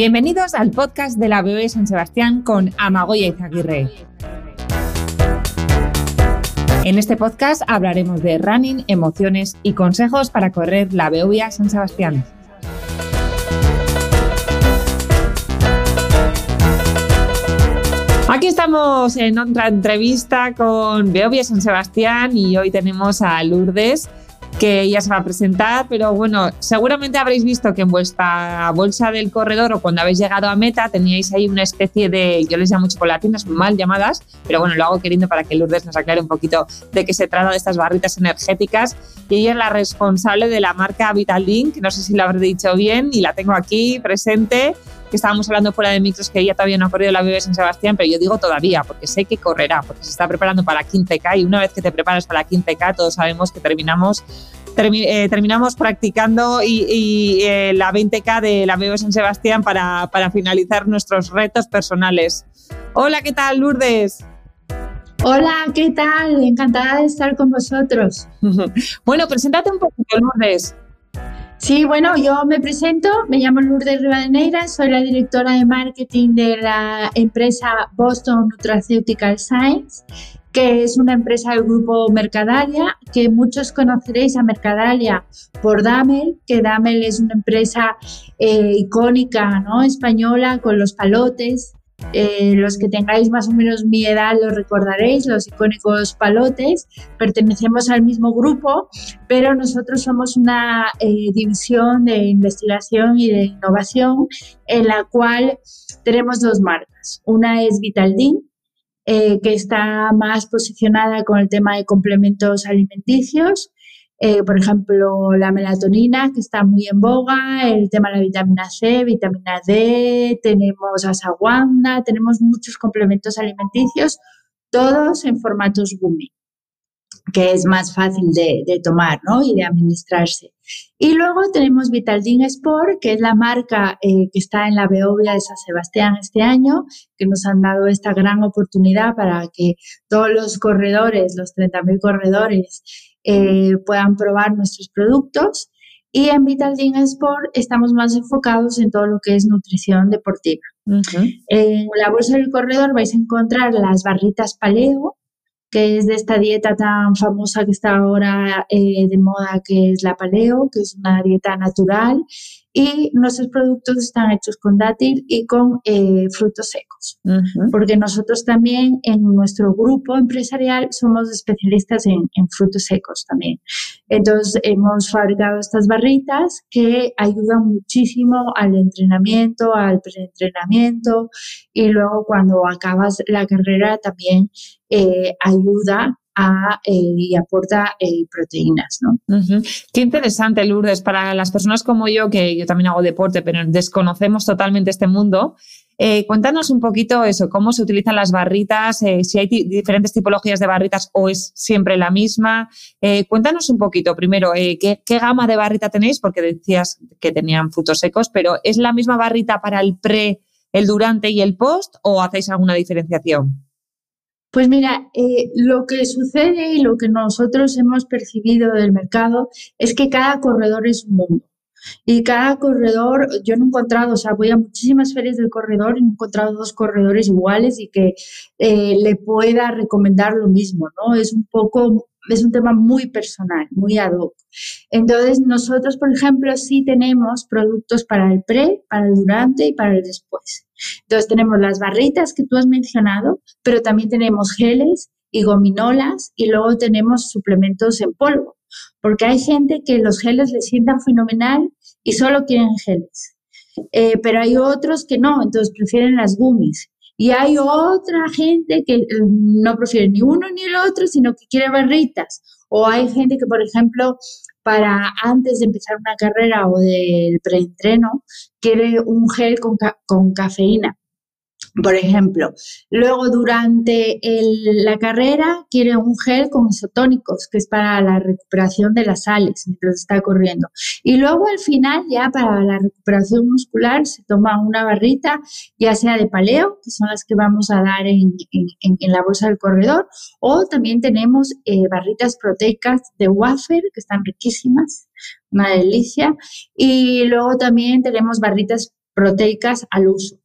Bienvenidos al podcast de la BOE San Sebastián con Amagoya Izaguirre. En este podcast hablaremos de running, emociones y consejos para correr la Beovia San Sebastián. Aquí estamos en otra entrevista con Beovia San Sebastián y hoy tenemos a Lourdes que ella se va a presentar, pero bueno, seguramente habréis visto que en vuestra bolsa del corredor o cuando habéis llegado a meta teníais ahí una especie de, yo les llamo chocolatinas mal llamadas, pero bueno, lo hago queriendo para que Lourdes nos aclare un poquito de qué se trata de estas barritas energéticas. Y ella es la responsable de la marca Vitaldink, no sé si lo habré dicho bien, y la tengo aquí presente que estábamos hablando fuera de micros que ella todavía no ha corrido la BB San Sebastián, pero yo digo todavía, porque sé que correrá, porque se está preparando para la 15K y una vez que te preparas para la 15K, todos sabemos que terminamos eh, terminamos practicando y, eh, la 20K de la BB San Sebastián para, para finalizar nuestros retos personales. Hola, ¿qué tal, Lourdes? Hola, ¿qué tal? Encantada de estar con vosotros. bueno, preséntate un poquito, Lourdes. Sí, bueno, yo me presento, me llamo Lourdes Rivadeneira, soy la directora de marketing de la empresa Boston Nutraceutical Science, que es una empresa del grupo Mercadalia, que muchos conoceréis a Mercadalia por Damel, que Damel es una empresa eh, icónica ¿no? española con los palotes, eh, los que tengáis más o menos mi edad lo recordaréis, los icónicos palotes. Pertenecemos al mismo grupo, pero nosotros somos una eh, división de investigación y de innovación en la cual tenemos dos marcas. Una es Vitaldin, eh, que está más posicionada con el tema de complementos alimenticios eh, por ejemplo, la melatonina, que está muy en boga, el tema de la vitamina C, vitamina D, tenemos asaguanda, tenemos muchos complementos alimenticios, todos en formatos gummy, que es más fácil de, tomar ¿no? y de administrarse. Y luego tenemos Vitaldin Sport, que es la marca eh, que está en la Beovia de San Sebastián este año, que nos han dado esta gran oportunidad para que todos los corredores, los 30.000 corredores, eh, puedan probar nuestros productos. Y en Vital Sport estamos más enfocados en todo lo que es nutrición deportiva. En la bolsa del corredor vais a encontrar las barritas paleo, que es de esta dieta tan famosa que está ahora eh, de moda, que es la paleo, que es una dieta natural y nuestros productos están hechos con dátil y con eh, frutos secos, porque nosotros también en nuestro grupo empresarial somos especialistas en, frutos secos también. Entonces hemos fabricado estas barritas que ayudan muchísimo al entrenamiento, al preentrenamiento y luego cuando acabas la carrera también eh, ayuda eh, y aporta eh, proteínas. ¿no? Qué interesante, Lourdes, para las personas como yo, que yo también hago deporte, pero desconocemos totalmente este mundo. Eh, cuéntanos un poquito eso, cómo se utilizan las barritas, si hay diferentes tipologías de barritas o es siempre la misma. cuéntanos un poquito, primero, ¿qué, ¿qué, gama de barrita tenéis? Porque decías que tenían frutos secos, pero ¿es la misma barrita para el pre, el durante y el post o hacéis alguna diferenciación? Pues mira, eh, lo que sucede y lo que nosotros hemos percibido del mercado es que cada corredor es un mundo. Y cada corredor, yo no he encontrado, o sea, voy a muchísimas ferias del corredor y he encontrado dos corredores iguales y que eh, le pueda recomendar lo mismo, ¿no? Es un poco, es un tema muy personal, muy ad hoc. Entonces, nosotros, por ejemplo, sí tenemos productos para el pre, para el durante y para el después. Entonces tenemos las barritas que tú has mencionado, pero también tenemos geles y gominolas y luego tenemos suplementos en polvo, porque hay gente que los geles les sientan fenomenal y solo quieren geles, eh, pero hay otros que no, entonces prefieren las gummies. Y hay otra gente que eh, no prefiere ni uno ni el otro, sino que quiere barritas. O hay gente que, por ejemplo, para antes de empezar una carrera o del preentreno, quiere un gel con, con cafeína por ejemplo. Luego, durante la carrera, quiere un gel con isotónicos, que es para la recuperación de las sales mientras está corriendo. Y luego, al final, ya para la recuperación muscular, se toma una barrita, ya sea de paleo, que son las que vamos a dar en, la bolsa del corredor, o también tenemos eh, barritas proteicas de wafer, que están riquísimas, una delicia. Y luego también tenemos barritas proteicas al uso.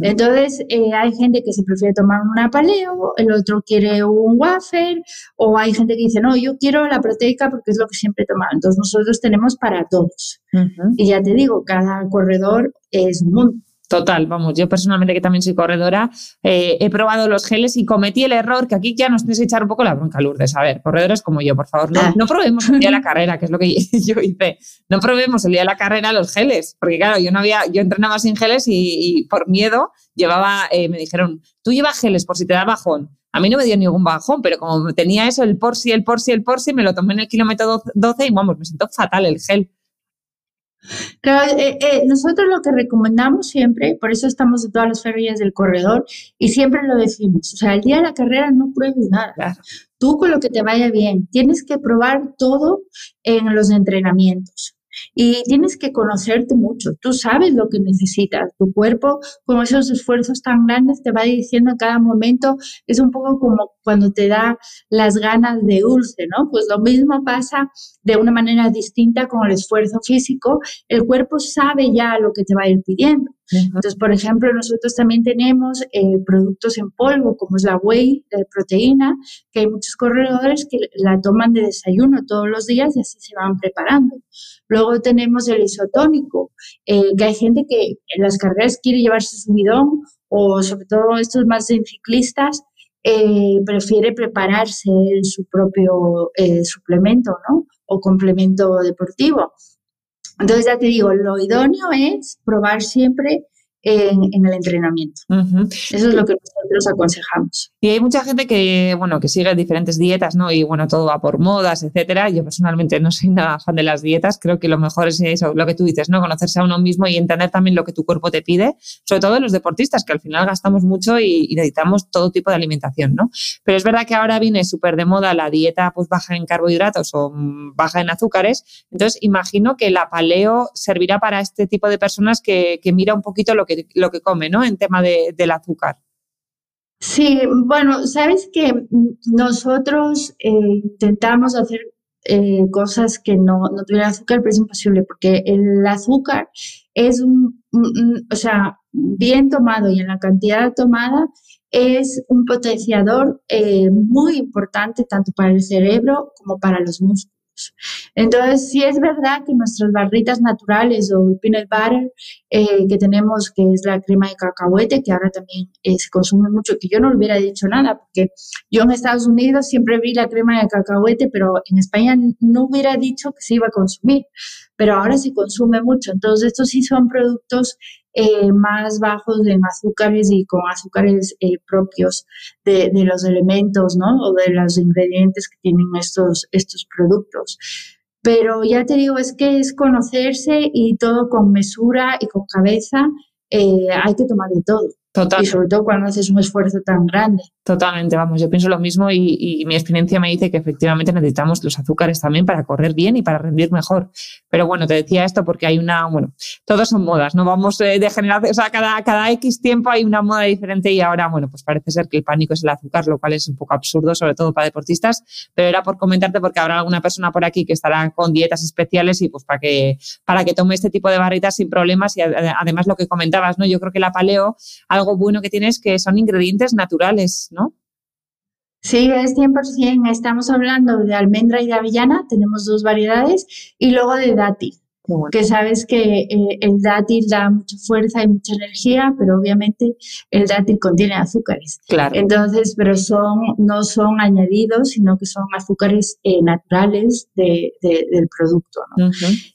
Entonces, eh, hay gente que se prefiere tomar una paleo, el otro quiere un wafer, o hay gente que dice, no, yo quiero la proteica porque es lo que siempre he tomado. Entonces, nosotros tenemos para todos. Y ya te digo, cada corredor es un mundo. Total, vamos, yo personalmente que también soy corredora, eh, he probado los geles y cometí el error que aquí ya nos tienes que echar un poco la bronca, Lourdes. A ver, corredores como yo, por favor, no, ah. no probemos el día de la carrera, que es lo que yo hice. No probemos el día de la carrera los geles, porque claro, yo no había, yo entrenaba sin geles y, por miedo llevaba, eh, me dijeron, tú llevas geles por si te da bajón. A mí no me dio ningún bajón, pero como tenía eso, el por si, el por si, el por si, me lo tomé en el kilómetro 12 y vamos, me sentó fatal el gel. Claro, eh, eh, nosotros lo que recomendamos siempre, por eso estamos en todas las ferias del corredor y siempre lo decimos, o sea, el día de la carrera no pruebes nada. Tú con lo que te vaya bien, tienes que probar todo en los entrenamientos. Y tienes que conocerte mucho. Tú sabes lo que necesitas. Tu cuerpo, con esos esfuerzos tan grandes, te va diciendo en cada momento. Es un poco como cuando te da las ganas de dulce, ¿no? Pues lo mismo pasa de una manera distinta con el esfuerzo físico. El cuerpo sabe ya lo que te va a ir pidiendo. Entonces, por ejemplo, nosotros también tenemos eh, productos en polvo, como es la whey de proteína, que hay muchos corredores que la toman de desayuno todos los días y así se van preparando. Luego tenemos el isotónico, eh, que hay gente que en las carreras quiere llevarse su bidón o sobre todo estos más ciclistas, eh, prefiere prepararse su propio suplemento ¿no? o complemento deportivo. Entonces, ya te digo, lo idóneo es probar siempre en, el entrenamiento. Eso es lo que nosotros aconsejamos. Y hay mucha gente que, bueno, que sigue diferentes dietas, ¿no? Y bueno, todo va por modas, etcétera. Yo personalmente no soy nada fan de las dietas. Creo que lo mejor es eso, lo que tú dices, ¿no? Conocerse a uno mismo y entender también lo que tu cuerpo te pide, sobre todo los deportistas, que al final gastamos mucho y, necesitamos todo tipo de alimentación, ¿no? Pero es verdad que ahora viene súper de moda la dieta pues baja en carbohidratos o mm, baja en azúcares. Entonces, imagino que la paleo servirá para este tipo de personas que, que mira un poquito lo que lo que come, ¿no? En tema de, del azúcar. Sí, bueno, sabes que nosotros eh, intentamos hacer eh, cosas que no, no, tuvieran azúcar, pero es imposible porque el azúcar es un, o sea, bien tomado y en la cantidad tomada es un potenciador eh, muy importante tanto para el cerebro como para los músculos. Entonces, sí es verdad que nuestras barritas naturales o el peanut butter eh, que tenemos, que es la crema de cacahuete, que ahora también eh, se consume mucho, que yo no le hubiera dicho nada, porque yo en Estados Unidos siempre vi la crema de cacahuete, pero en España no hubiera dicho que se iba a consumir, pero ahora se consume mucho. Entonces, estos sí son productos eh, más bajos en azúcares y con azúcares propios de, los elementos, ¿no? O de los ingredientes que tienen estos, estos productos. Pero ya te digo, es que es conocerse y todo con mesura y con cabeza. Eh, hay que tomar de todo. Y sobre todo cuando haces un esfuerzo tan grande. Totalmente, vamos, yo pienso lo mismo y, mi experiencia me dice que efectivamente necesitamos los azúcares también para correr bien y para rendir mejor. Pero bueno, te decía esto porque hay una, bueno, todos son modas, no vamos eh, de generación, o sea, cada, cada X tiempo hay una moda diferente y ahora, bueno, pues parece ser que el pánico es el azúcar, lo cual es un poco absurdo, sobre todo para deportistas, pero era por comentarte porque habrá alguna persona por aquí que estará con dietas especiales y pues para que, para que tome este tipo de barritas sin problemas y además lo que comentabas, ¿no? Yo creo que la paleo, algo bueno que tiene es que son ingredientes naturales, ¿no? Sí, es 100%. Estamos hablando de almendra y de avellana, tenemos dos variedades, y luego de dátil, que sabes que eh, el dátil da mucha fuerza y mucha energía, pero obviamente el dátil contiene azúcares. Claro. Entonces, pero son, no son añadidos, sino que son azúcares eh, naturales de, del producto.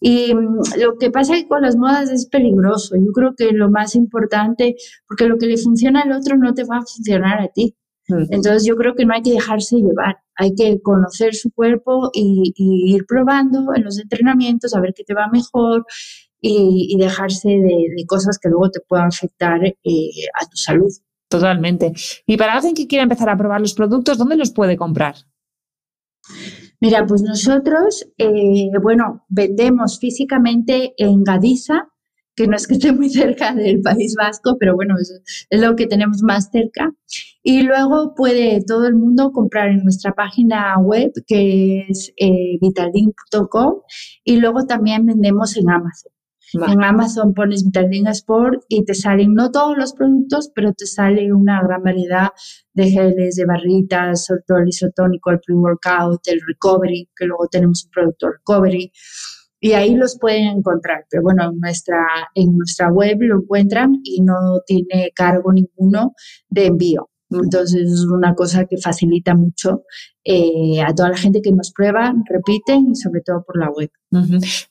Y mm, lo que pasa con las modas es peligroso. Yo creo que lo más importante, porque lo que le funciona al otro no te va a funcionar a ti. Entonces yo creo que no hay que dejarse llevar, hay que conocer su cuerpo y, ir probando en los entrenamientos a ver qué te va mejor y, dejarse de, cosas que luego te puedan afectar eh, a tu salud. Totalmente. Y para alguien que quiera empezar a probar los productos, ¿dónde los puede comprar? Mira, pues nosotros, eh, bueno, vendemos físicamente en Gadisa, que no es que esté muy cerca del País Vasco, pero bueno, es, lo que tenemos más cerca. Y luego puede todo el mundo comprar en nuestra página web, que es eh, vitaldin.com, y luego también vendemos en Amazon. En Amazon pones Vitaldina Sport y te salen no todos los productos, pero te sale una gran variedad de geles, de barritas, sobre todo el isotónico, el pre-workout, el recovery, que luego tenemos un producto recovery y ahí los pueden encontrar. Pero bueno, en nuestra, en nuestra web lo encuentran y no tiene cargo ninguno de envío. Entonces es una cosa que facilita mucho eh, a toda la gente que nos prueba, repiten y sobre todo por la web.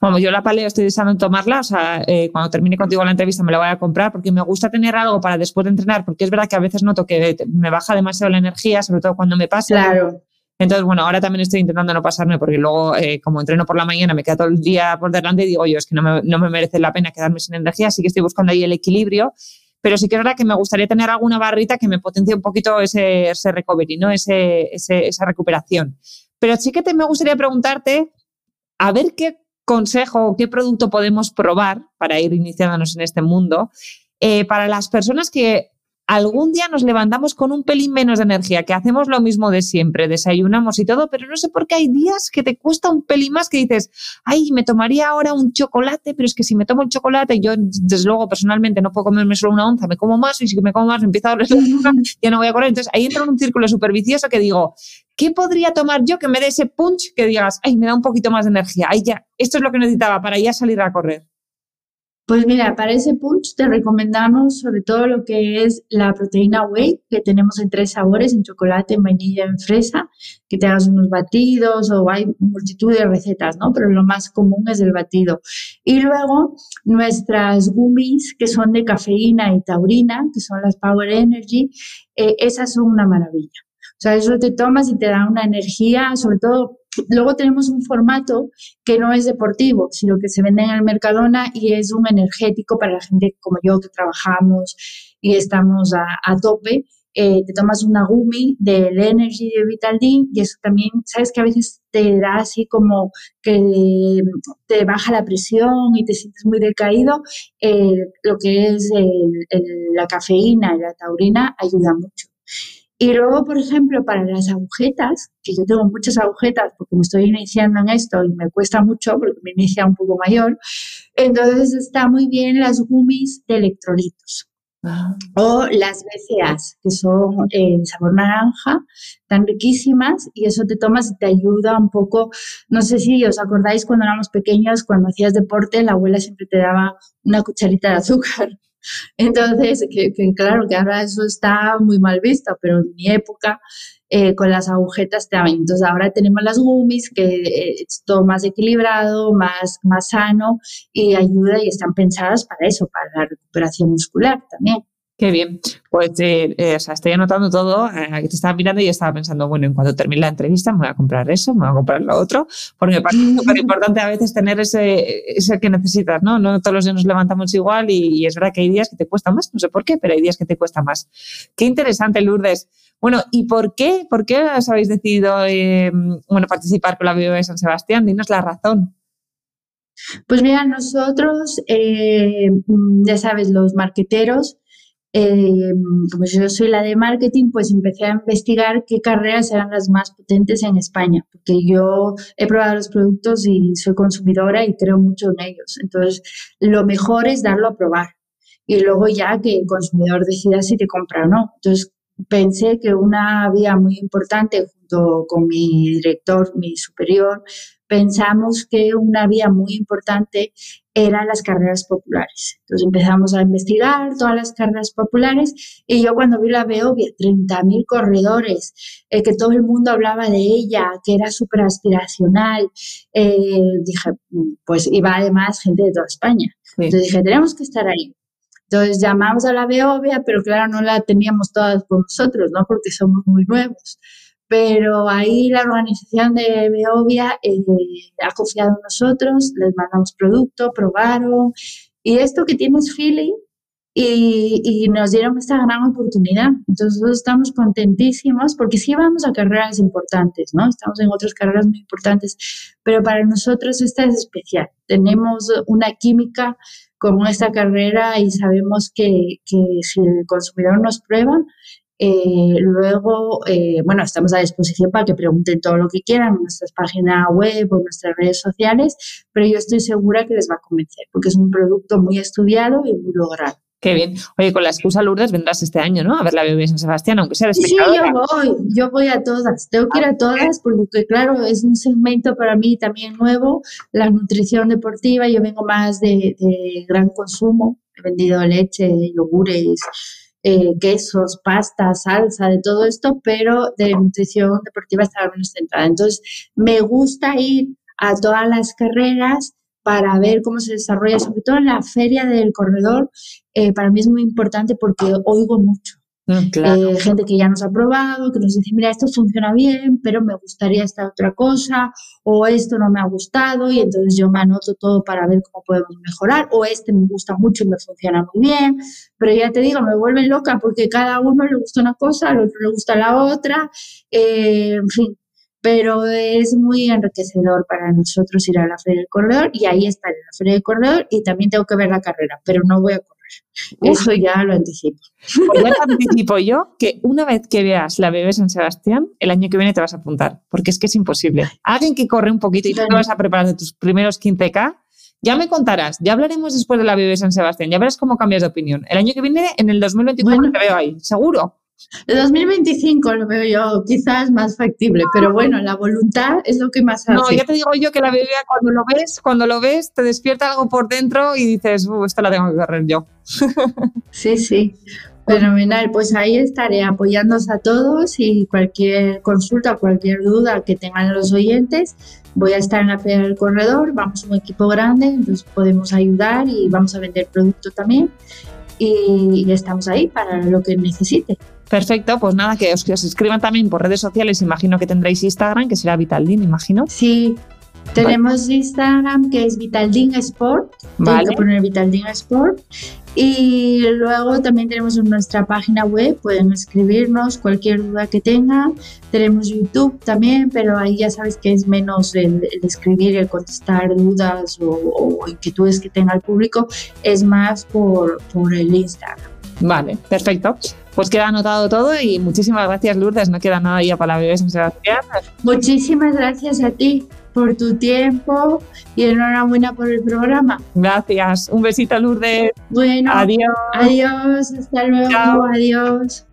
Bueno, yo la paleo estoy deseando tomarla, o sea, eh, cuando termine contigo la entrevista me la voy a comprar porque me gusta tener algo para después de entrenar, porque es verdad que a veces noto que me baja demasiado la energía, sobre todo cuando me pasa. Claro. Entonces, bueno, ahora también estoy intentando no pasarme porque luego, eh, como entreno por la mañana, me queda todo el día por delante y digo, yo, es que no me, no me merece la pena quedarme sin energía, así que estoy buscando ahí el equilibrio. Pero sí que es verdad que me gustaría tener alguna barrita que me potencie un poquito ese, ese recovery, ¿no? Ese, esa recuperación. Pero sí que te, me gustaría preguntarte, a ver qué consejo o qué producto podemos probar para ir iniciándonos en este mundo eh, para las personas que algún día nos levantamos con un pelín menos de energía, que hacemos lo mismo de siempre, desayunamos y todo, pero no sé por qué hay días que te cuesta un pelín más que dices, ay, me tomaría ahora un chocolate, pero es que si me tomo el chocolate, yo desde luego personalmente no puedo comerme solo una onza, me como más y si me como más me empiezo a doler la ya no voy a correr. Entonces ahí entra en un círculo súper vicioso que digo, ¿qué podría tomar yo que me dé ese punch que digas, ay, me da un poquito más de energía? Ay, ya, esto es lo que necesitaba para ya salir a correr. Pues mira, para ese punch te recomendamos sobre todo lo que es la proteína whey, que tenemos en tres sabores, en chocolate, en vainilla, en fresa, que te hagas unos batidos o hay multitud de recetas, ¿no? Pero lo más común es el batido. Y luego nuestras gummies, que son de cafeína y taurina, que son las Power Energy, eh, esas son una maravilla. O sea, eso te tomas y te da una energía, sobre todo Luego tenemos un formato que no es deportivo, sino que se vende en el Mercadona y es un energético para la gente como yo que trabajamos y estamos a, tope. Eh, te tomas una gumi del Energy de Vital D y eso también, sabes que a veces te da así como que te baja la presión y te sientes muy decaído. Eh, lo que es la cafeína y la taurina ayuda mucho. Y luego, por ejemplo, para las agujetas, que yo tengo muchas agujetas porque me estoy iniciando en esto y me cuesta mucho porque me inicia un poco mayor, entonces está muy bien las gummies de electrolitos. Ah. O las BCAs, que son en sabor naranja, tan riquísimas, y eso te tomas y te ayuda un poco. No sé si os acordáis cuando éramos pequeños, cuando hacías deporte, la abuela siempre te daba una cucharita de azúcar. Entonces, que, claro, que ahora eso está muy mal visto, pero en mi época eh, con las agujetas también. Entonces ahora tenemos las gummies, que es todo más equilibrado, más, más sano y ayuda y están pensadas para eso, para la recuperación muscular también. Qué bien. Pues eh, eh, o sea, estoy anotando todo. Eh, te estaba mirando y estaba pensando, bueno, en cuanto termine la entrevista me voy a comprar eso, me voy a comprar lo otro, porque me parece súper importante a veces tener ese, ese que necesitas, ¿no? No todos los días nos levantamos igual y, es verdad que hay días que te cuesta más, no sé por qué, pero hay días que te cuesta más. Qué interesante, Lourdes. Bueno, ¿y por qué? ¿Por qué os habéis decidido bueno, participar con la Bio de San Sebastián? Dinos la razón. Pues mira, nosotros, ya sabes, los marqueteros, eh, como yo soy la de marketing, pues empecé a investigar qué carreras eran las más potentes en España, porque yo he probado los productos y soy consumidora y creo mucho en ellos. Entonces, lo mejor es darlo a probar y luego ya que el consumidor decida si te compra o no. Entonces, pensé que una vía muy importante junto con mi director, mi superior, pensamos que una vía muy importante eran las carreras populares. Entonces empezamos a investigar todas las carreras populares y yo cuando vi la Beovia, 30.000 corredores, eh, que todo el mundo hablaba de ella, que era súper aspiracional, eh, dije, pues iba además gente de toda España. Entonces dije, tenemos que estar ahí. Entonces llamamos a la Beovia, pero claro, no la teníamos todas con nosotros, ¿no? Porque somos muy nuevos pero ahí la organización de Beovia eh, ha confiado en nosotros, les mandamos producto, probaron, y esto que tienes feeling, y, nos dieron esta gran oportunidad. Entonces estamos contentísimos porque sí vamos a carreras importantes, ¿no? Estamos en otras carreras muy importantes, pero para nosotros esta es especial. Tenemos una química con esta carrera y sabemos que, que si el consumidor nos prueba, Eh, luego, eh, bueno, estamos a disposición para que pregunten todo lo que quieran en nuestras páginas web o en nuestras redes sociales, pero yo estoy segura que les va a convencer porque es un producto muy estudiado y muy logrado. Qué bien. Oye, con la excusa Lourdes vendrás este año, ¿no? A ver la bebé San Sebastián, aunque sea de Sí, yo voy, yo voy a todas. Tengo que ir a ah, todas porque, claro, es un segmento para mí también nuevo, la nutrición deportiva. Yo vengo más de, gran consumo. He vendido leche, yogures, eh, quesos, pasta, salsa, de todo esto, pero de nutrición deportiva estaba menos centrada. Entonces, me gusta ir a todas las carreras para ver cómo se desarrolla, sobre todo en la feria del corredor, eh, para mí es muy importante porque oigo mucho. Mm, eh, gente que ya nos ha probado, que nos dice, mira, esto funciona bien, pero me gustaría esta otra cosa, o esto no me ha gustado, y entonces yo me anoto todo para ver cómo podemos mejorar, o este me gusta mucho y me funciona muy bien, pero ya te digo, me vuelven loca porque cada uno le gusta una cosa, al otro le gusta la otra, eh, en fin, pero es muy enriquecedor para nosotros ir a la Feria del Corredor y ahí está la Feria del Corredor y también tengo que ver la carrera, pero no voy a correr. Eso ya lo anticipo. Pues ya te anticipo yo que una vez que veas la Bebé San Sebastián, el año que viene te vas a apuntar, porque es que es imposible. Alguien que corre un poquito y tú te vas a preparar de tus primeros 15K, ya me contarás, ya hablaremos después de la Bebé San Sebastián, ya verás cómo cambias de opinión. El año que viene, en el 2024, te veo ahí, seguro. El 2025 lo veo yo quizás más factible, pero bueno, la voluntad es lo que más hace. No, ya te digo yo que la bebé cuando lo ves, cuando lo ves, te despierta algo por dentro y dices, uh, esta la tengo que correr yo. Sí, sí. Fenomenal, pues ahí estaré apoyándonos a todos y cualquier consulta, cualquier duda que tengan los oyentes, voy a estar en la feria del corredor, vamos un equipo grande, entonces podemos ayudar y vamos a vender producto también y estamos ahí para lo que necesite. Perfecto, pues nada, que os, escriban también por redes sociales, imagino que tendréis Instagram, que será Vitaldin, imagino. Sí, tenemos Instagram que es Vitaldin Sport, vale. que poner Vitaldin Sport. Y luego también tenemos nuestra página web, pueden escribirnos cualquier duda que tengan. Tenemos YouTube también, pero ahí ya sabes que es menos el, escribir, el contestar dudas o, o, inquietudes que tenga el público, es más por, por el Instagram. Vale, perfecto. Pues queda anotado todo y muchísimas gracias, Lourdes. No queda nada ya para la bebé San Sebastián. Muchísimas gracias a ti por tu tiempo y enhorabuena por el programa. Gracias. Un besito, Lourdes. Bueno, adiós. Adiós, hasta luego, adiós.